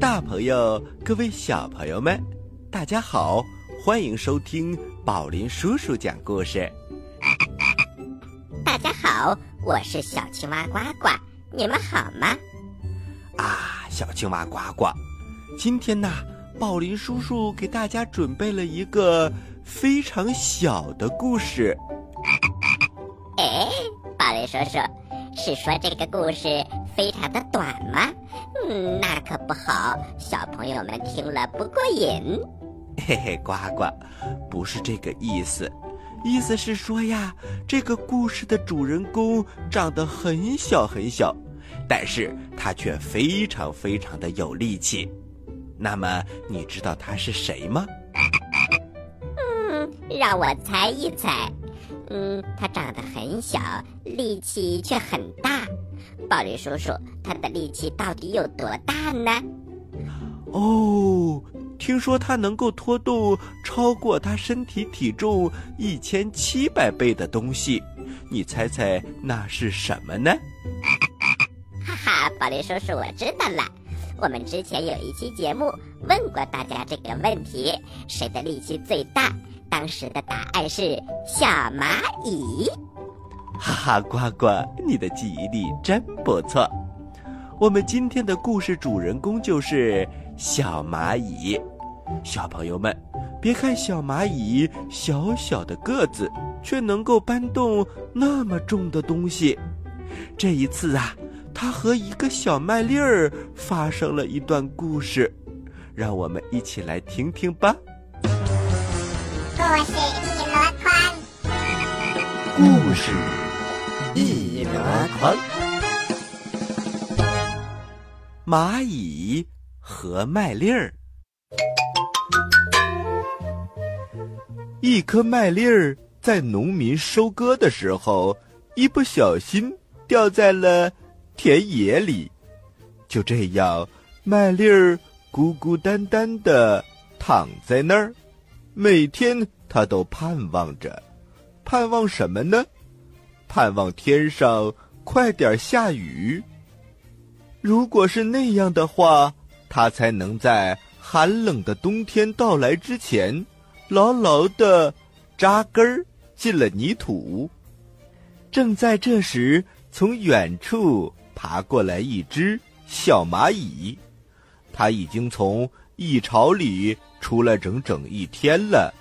大朋友，各位小朋友们，大家好，欢迎收听宝林叔叔讲故事。大家好，我是小青蛙呱呱，你们好吗？啊，小青蛙呱呱，今天呢，宝林叔叔给大家准备了一个非常小的故事。哎，宝林叔叔，是说这个故事非常的短吗？嗯，那可不好，小朋友们听了不过瘾。嘿嘿，呱呱，不是这个意思，意思是说呀，这个故事的主人公长得很小很小，但是他却非常非常的有力气。那么，你知道他是谁吗？嗯，让我猜一猜。嗯，他长得很小，力气却很大。宝林叔叔，他的力气到底有多大呢？哦，听说他能够拖动超过他身体体重一千七百倍的东西，你猜猜那是什么呢？哈哈，宝林叔叔，我知道了。我们之前有一期节目问过大家这个问题：谁的力气最大？当时的答案是小蚂蚁。哈哈，呱呱，你的记忆力真不错。我们今天的故事主人公就是小蚂蚁。小朋友们，别看小蚂蚁小小的个子，却能够搬动那么重的东西。这一次啊，它和一个小麦粒儿发生了一段故事，让我们一起来听听吧。故事一箩筐，故事一箩筐。蚂蚁和麦粒儿，一颗麦粒儿在农民收割的时候，一不小心掉在了田野里。就这样，麦粒儿孤孤单单的躺在那儿，每天他都盼望着，盼望什么呢？盼望天上快点下雨。如果是那样的话，他才能在寒冷的冬天到来之前，牢牢的扎根儿进了泥土。正在这时，从远处爬过来一只小蚂蚁，它已经从蚁巢里出来整整一天了。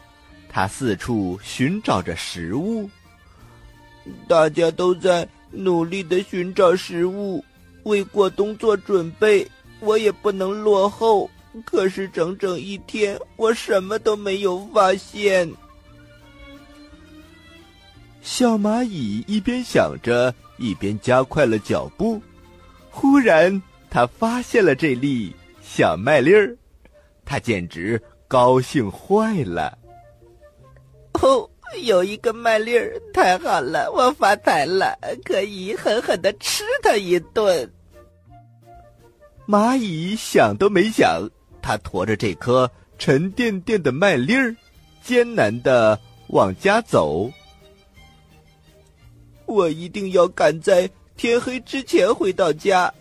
它四处寻找着食物。大家都在努力的寻找食物。为过冬做准备，我也不能落后。可是整整一天，我什么都没有发现。小蚂蚁一边想着，一边加快了脚步。忽然，他发现了这粒小麦粒儿，他简直高兴坏了。哦，有一个麦粒儿，太好了！我发财了，可以狠狠的吃它一顿。蚂蚁想都没想，它驮着这颗沉甸甸的麦粒儿，艰难的往家走。我一定要赶在天黑之前回到家，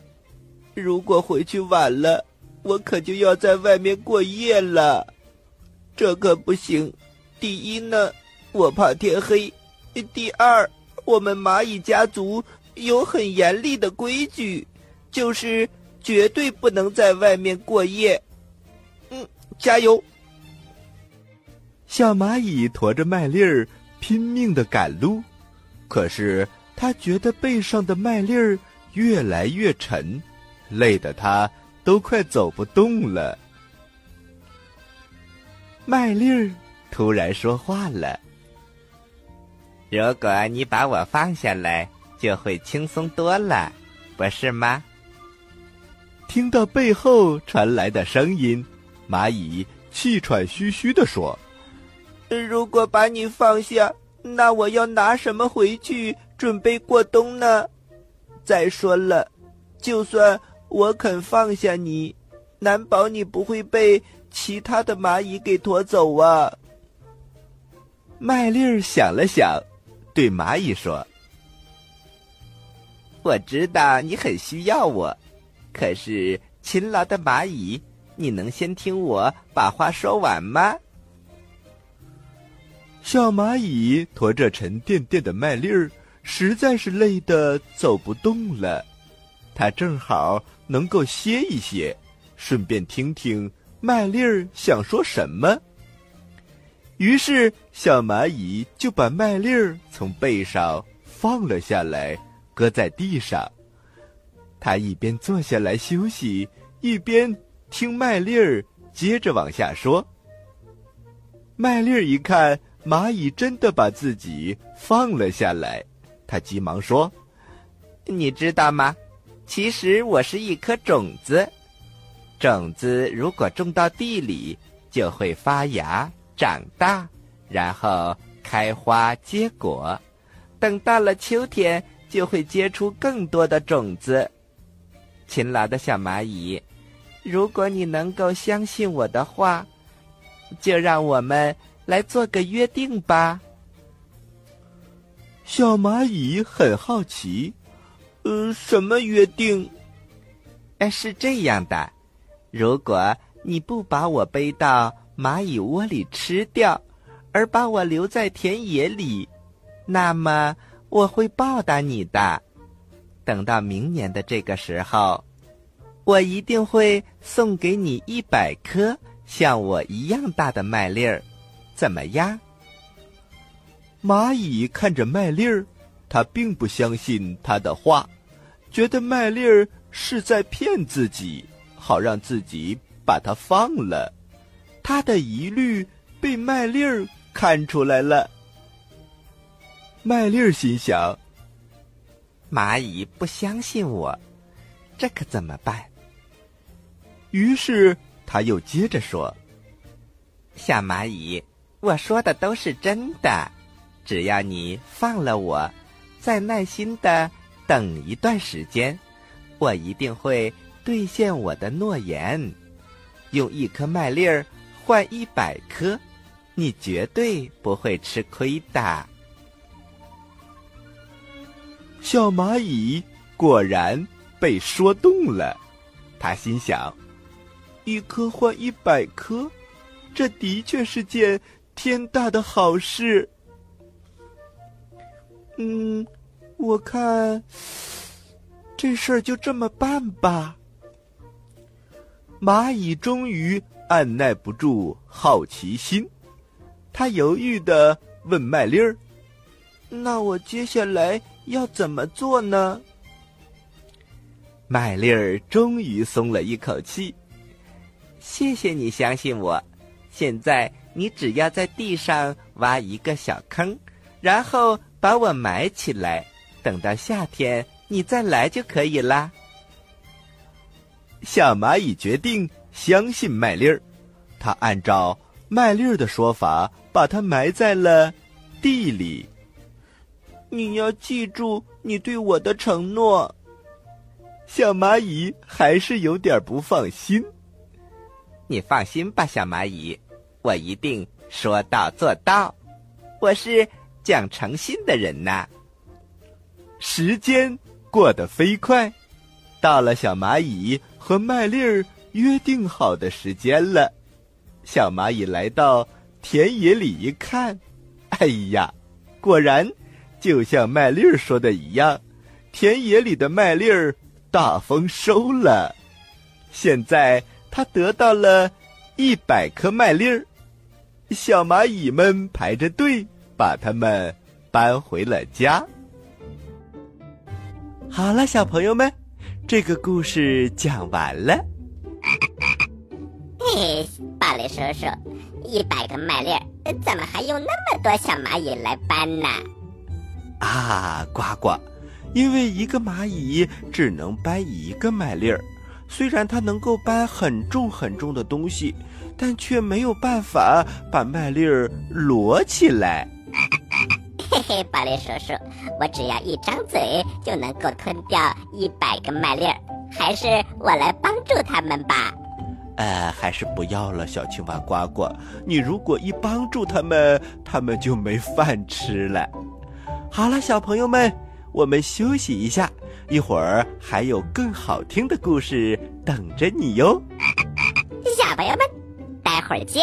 如果回去晚了，我可就要在外面过夜了。这可不行。第一呢，我怕天黑；第二，我们蚂蚁家族有很严厉的规矩，就是。绝对不能在外面过夜。嗯，加油！小蚂蚁驮着麦粒儿拼命的赶路，可是它觉得背上的麦粒儿越来越沉，累得他都快走不动了。麦粒儿突然说话了：“如果你把我放下来，就会轻松多了，不是吗？”听到背后传来的声音，蚂蚁气喘吁吁地说：“如果把你放下，那我要拿什么回去准备过冬呢？再说了，就算我肯放下你，难保你不会被其他的蚂蚁给驮走啊。”麦粒儿想了想，对蚂蚁说：“我知道你很需要我，可是勤劳的蚂蚁，你能先听我把话说完吗？”小蚂蚁驮着沉甸甸的麦粒儿，实在是累得走不动了。他正好能够歇一歇，顺便听听麦粒儿想说什么。于是，小蚂蚁就把麦粒儿从背上放了下来，搁在地上。他一边坐下来休息，一边听麦粒儿接着往下说。麦粒儿一看。蚂蚁真的把自己放了下来，他急忙说：“你知道吗？其实我是一颗种子，种子如果种到地里，就会发芽、长大，然后开花结果。等到了秋天，就会结出更多的种子。勤劳的小蚂蚁，如果你能够相信我的话，就让我们。”来做个约定吧。小蚂蚁很好奇，呃，什么约定？哎，是这样的，如果你不把我背到蚂蚁窝里吃掉，而把我留在田野里，那么我会报答你的。等到明年的这个时候，我一定会送给你一百颗像我一样大的麦粒儿。怎么样？蚂蚁看着麦粒儿，他并不相信他的话，觉得麦粒儿是在骗自己，好让自己把它放了。他的疑虑被麦粒儿看出来了。麦粒儿心想：蚂蚁不相信我，这可怎么办？于是他又接着说：“小蚂蚁。”我说的都是真的，只要你放了我，再耐心的等一段时间，我一定会兑现我的诺言，用一颗麦粒儿换一百颗，你绝对不会吃亏的。小蚂蚁果然被说动了，他心想：一颗换一百颗，这的确是件。天大的好事！嗯，我看这事儿就这么办吧。蚂蚁终于按耐不住好奇心，他犹豫的问麦粒儿：“那我接下来要怎么做呢？”麦粒儿终于松了一口气：“谢谢你相信我，现在。”你只要在地上挖一个小坑，然后把我埋起来，等到夏天你再来就可以啦。小蚂蚁决定相信麦粒儿，它按照麦粒儿的说法，把它埋在了地里。你要记住你对我的承诺。小蚂蚁还是有点不放心。你放心吧，小蚂蚁。我一定说到做到，我是讲诚信的人呐。时间过得飞快，到了小蚂蚁和麦粒儿约定好的时间了。小蚂蚁来到田野里一看，哎呀，果然就像麦粒儿说的一样，田野里的麦粒儿大丰收了。现在他得到了一百颗麦粒儿。小蚂蚁们排着队，把它们搬回了家。好了，小朋友们，这个故事讲完了。嘿，巴雷叔叔，一百个麦粒儿，怎么还用那么多小蚂蚁来搬呢？啊，呱呱，因为一个蚂蚁只能搬一个麦粒儿，虽然它能够搬很重很重的东西。但却没有办法把麦粒儿摞起来。嘿嘿，巴雷叔叔，我只要一张嘴就能够吞掉一百个麦粒儿，还是我来帮助他们吧。呃，还是不要了，小青蛙呱呱。你如果一帮助他们，他们就没饭吃了。好了，小朋友们，我们休息一下，一会儿还有更好听的故事等着你哟。小朋友们，待会儿见。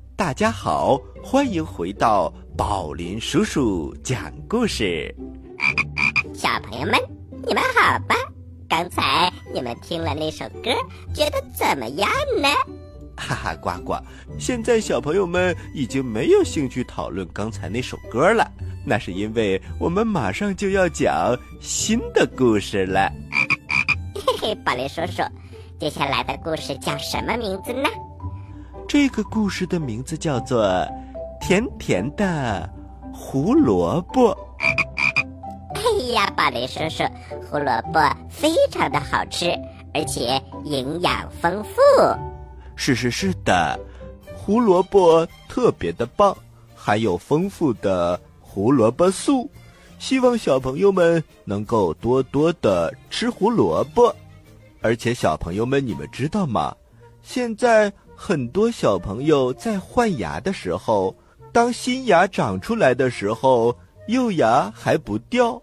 大家好，欢迎回到宝林叔叔讲故事。小朋友们，你们好吧？刚才你们听了那首歌，觉得怎么样呢？哈哈，呱呱！现在小朋友们已经没有兴趣讨论刚才那首歌了，那是因为我们马上就要讲新的故事了。嘿嘿，宝林叔叔，接下来的故事叫什么名字呢？这个故事的名字叫做《甜甜的胡萝卜》。哎呀，宝雷叔叔，胡萝卜非常的好吃，而且营养丰富。是是是的，胡萝卜特别的棒，含有丰富的胡萝卜素。希望小朋友们能够多多的吃胡萝卜。而且小朋友们，你们知道吗？现在很多小朋友在换牙的时候，当新牙长出来的时候，幼牙还不掉。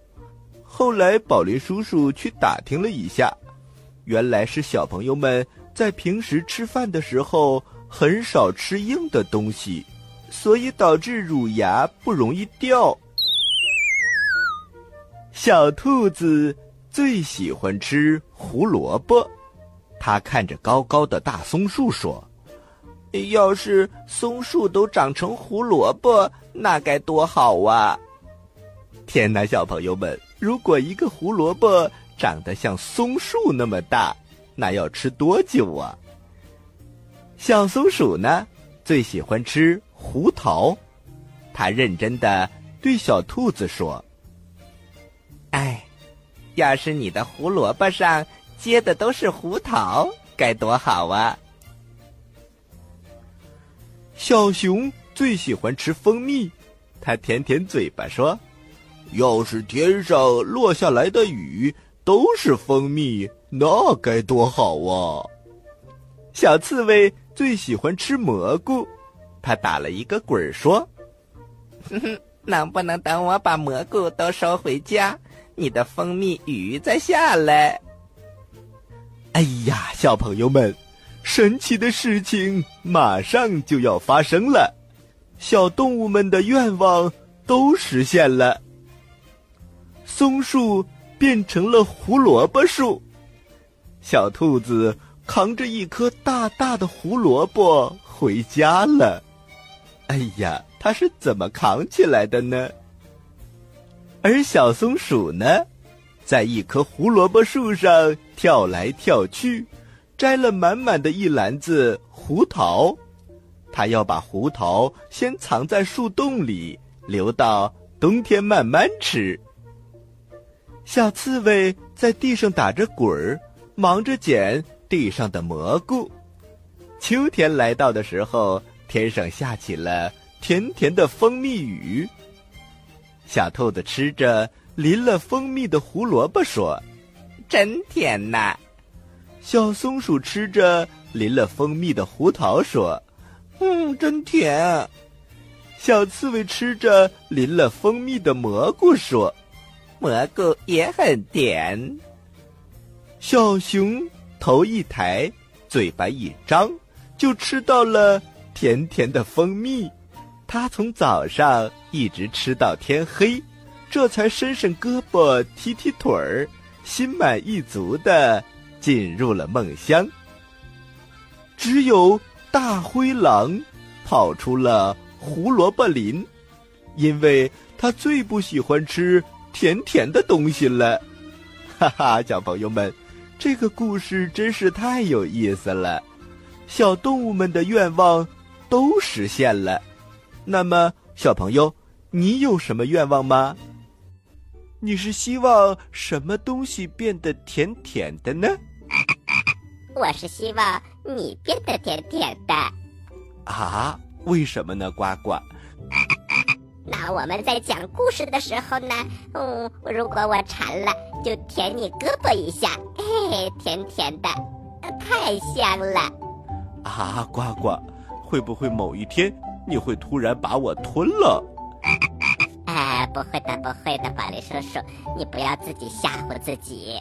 后来宝林叔叔去打听了一下，原来是小朋友们在平时吃饭的时候很少吃硬的东西，所以导致乳牙不容易掉。小兔子最喜欢吃胡萝卜，它看着高高的大松树说：“要是松树都长成胡萝卜，那该多好啊！”天哪，小朋友们，如果一个胡萝卜长得像松树那么大，那要吃多久啊？小松鼠呢，最喜欢吃胡桃，它认真的对小兔子说：“哎，要是你的胡萝卜上结的都是胡桃，该多好啊！”小熊最喜欢吃蜂蜜，它舔舔嘴巴说。要是天上落下来的雨都是蜂蜜，那该多好啊！小刺猬最喜欢吃蘑菇，它打了一个滚儿说：“哼哼，能不能等我把蘑菇都收回家，你的蜂蜜雨再下来？”哎呀，小朋友们，神奇的事情马上就要发生了，小动物们的愿望都实现了。松树变成了胡萝卜树，小兔子扛着一颗大大的胡萝卜回家了。哎呀，它是怎么扛起来的呢？而小松鼠呢，在一棵胡萝卜树上跳来跳去，摘了满满的一篮子胡桃。他要把胡桃先藏在树洞里，留到冬天慢慢吃。小刺猬在地上打着滚儿，忙着捡地上的蘑菇。秋天来到的时候，天上下起了甜甜的蜂蜜雨。小兔子吃着淋了蜂蜜的胡萝卜，说：“真甜呐！”小松鼠吃着淋了蜂蜜的胡桃，说：“嗯，真甜。”小刺猬吃着淋了蜂蜜的蘑菇，说。蘑菇也很甜。小熊头一抬，嘴巴一张，就吃到了甜甜的蜂蜜。他从早上一直吃到天黑，这才伸伸胳膊、踢踢腿儿，心满意足的进入了梦乡。只有大灰狼跑出了胡萝卜林，因为他最不喜欢吃甜甜的东西了。哈哈，小朋友们，这个故事真是太有意思了。小动物们的愿望都实现了。那么，小朋友，你有什么愿望吗？你是希望什么东西变得甜甜的呢？我是希望你变得甜甜的。啊，为什么呢，呱呱？那我们在讲故事的时候呢，嗯，如果我馋了，就舔你胳膊一下，嘿嘿，甜甜的，太香了。啊，呱呱，会不会某一天你会突然把我吞了？哎，不会的，不会的，宝莉叔叔，你不要自己吓唬自己。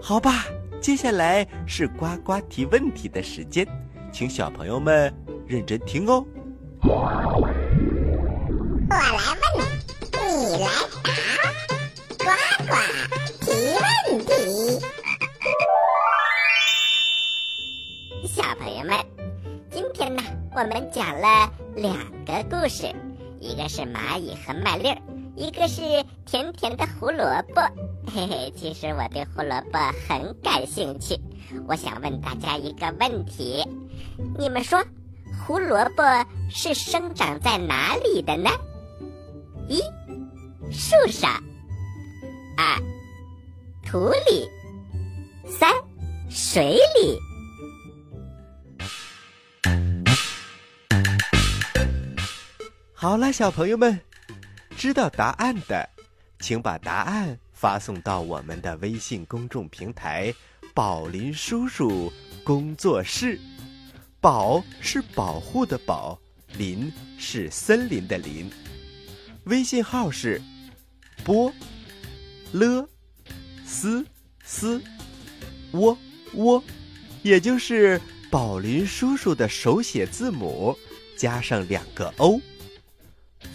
好吧。接下来是呱呱提问题的时间，请小朋友们认真听哦。我来问，你来答，呱呱提问题。小朋友们，今天呢，我们讲了两个故事，一个是蚂蚁和麦粒儿，一个是甜甜的胡萝卜。嘿嘿，其实我对胡萝卜很感兴趣。我想问大家一个问题：你们说，胡萝卜是生长在哪里的呢？一，树上；二，土里；三，水里。好了，小朋友们，知道答案的，请把答案。发送到我们的微信公众平台“宝林叔叔工作室”，宝是保护的宝，林是森林的林。微信号是波了斯斯窝窝，也就是宝林叔叔的手写字母加上两个 O。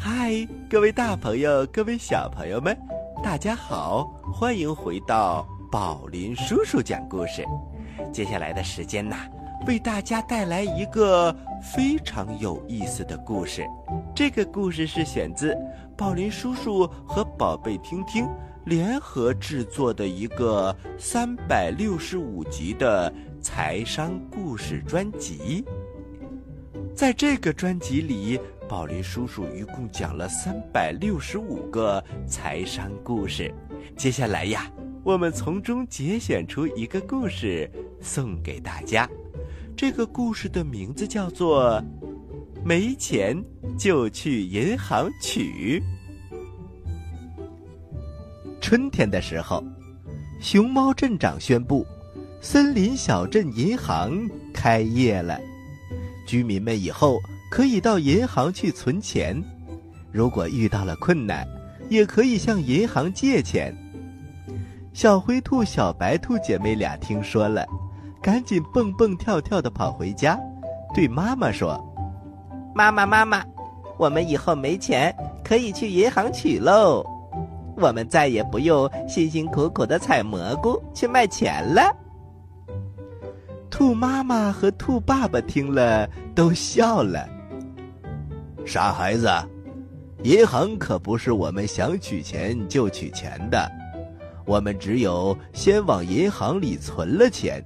嗨，各位大朋友，各位小朋友们。大家好，欢迎回到宝林叔叔讲故事。接下来的时间呢，为大家带来一个非常有意思的故事。这个故事是选自宝林叔叔和宝贝听听联合制作的一个三百六十五集的财商故事专辑。在这个专辑里。宝林叔叔一共讲了三百六十五个财商故事，接下来呀，我们从中节选出一个故事送给大家。这个故事的名字叫做《没钱就去银行取》。春天的时候，熊猫镇长宣布，森林小镇银行开业了，居民们以后。可以到银行去存钱，如果遇到了困难，也可以向银行借钱。小灰兔、小白兔姐妹俩听说了，赶紧蹦蹦跳跳的跑回家，对妈妈说：“妈妈，妈妈，我们以后没钱可以去银行取喽，我们再也不用辛辛苦苦的采蘑菇去卖钱了。”兔妈妈和兔爸爸听了都笑了。傻孩子，银行可不是我们想取钱就取钱的，我们只有先往银行里存了钱，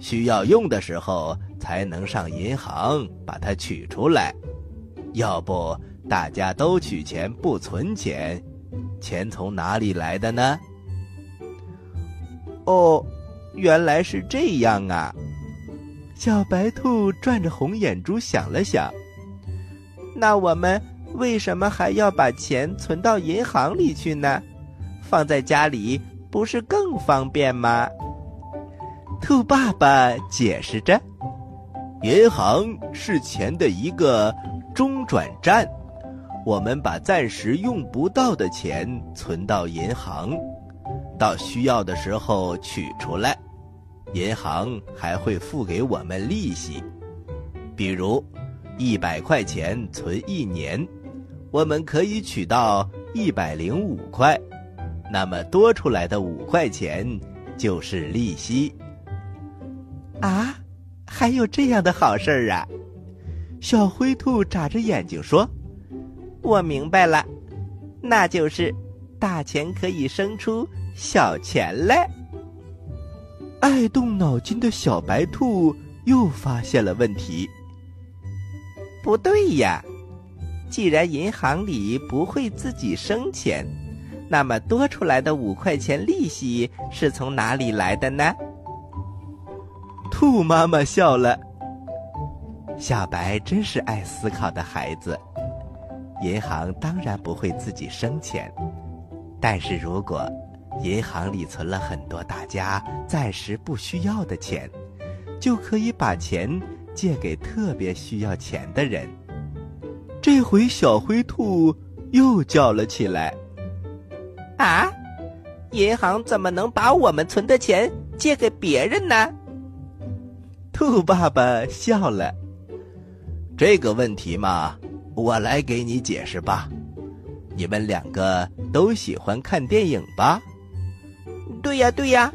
需要用的时候才能上银行把它取出来。要不大家都取钱不存钱，钱从哪里来的呢？哦，原来是这样啊！小白兔转着红眼珠想了想。那我们为什么还要把钱存到银行里去呢？放在家里不是更方便吗？兔爸爸解释着：“银行是钱的一个中转站，我们把暂时用不到的钱存到银行，到需要的时候取出来，银行还会付给我们利息。比如，一百块钱存一年，我们可以取到一百零五块，那么多出来的五块钱就是利息。”啊，还有这样的好事儿啊！小灰兔眨着眼睛说：“我明白了，那就是大钱可以生出小钱来。”爱动脑筋的小白兔又发现了问题。不对呀，既然银行里不会自己生钱，那么多出来的五块钱利息是从哪里来的呢？兔妈妈笑了。小白真是爱思考的孩子。银行当然不会自己生钱，但是如果银行里存了很多大家暂时不需要的钱，就可以把钱借给特别需要钱的人。这回小灰兔又叫了起来：“啊，银行怎么能把我们存的钱借给别人呢？”兔爸爸笑了。这个问题嘛，我来给你解释吧。你们两个都喜欢看电影吧？对呀，对呀。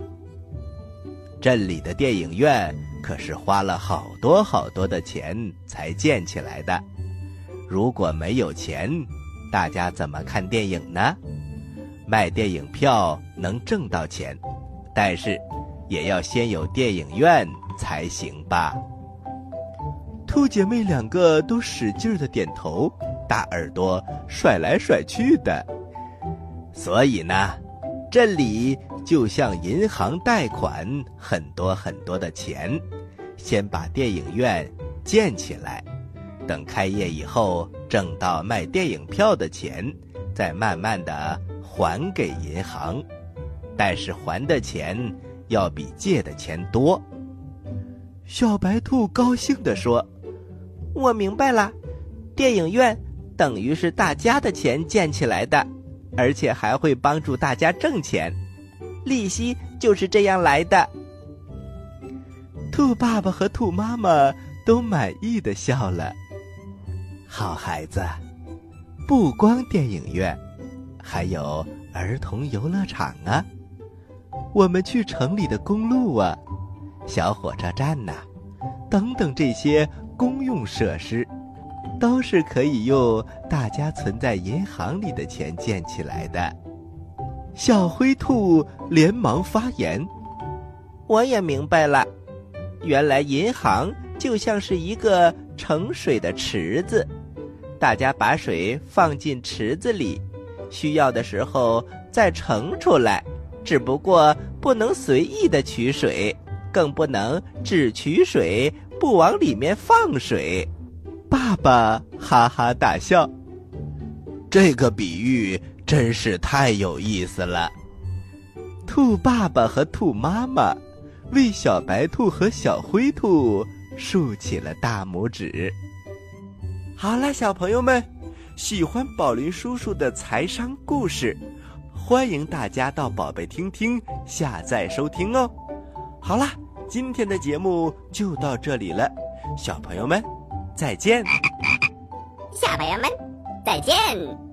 镇里的电影院可是花了好多好多的钱才建起来的。如果没有钱，大家怎么看电影呢？卖电影票能挣到钱，但是也要先有电影院。才行吧。兔姐妹两个都使劲儿的点头，大耳朵甩来甩去的。所以呢，镇里就向银行贷款很多很多的钱，先把电影院建起来，等开业以后挣到卖电影票的钱，再慢慢的还给银行。但是还的钱要比借的钱多。小白兔高兴地说：“我明白了，电影院等于是大家的钱建起来的，而且还会帮助大家挣钱，利息就是这样来的。”兔爸爸和兔妈妈都满意的笑了。好孩子，不光电影院，还有儿童游乐场啊！我们去城里的公路啊！小火车站呐，等等，这些公用设施，都是可以用大家存在银行里的钱建起来的。小灰兔连忙发言：“我也明白了，原来银行就像是一个盛水的池子，大家把水放进池子里，需要的时候再盛出来，只不过不能随意的取水。”更不能只取水不往里面放水。爸爸哈哈大笑，这个比喻真是太有意思了。兔爸爸和兔妈妈为小白兔和小灰兔竖起了大拇指。好了，小朋友们，喜欢宝林叔叔的财商故事，欢迎大家到宝贝听听下载收听哦。好啦，今天的节目就到这里了，小朋友们，再见。小朋友们，再见。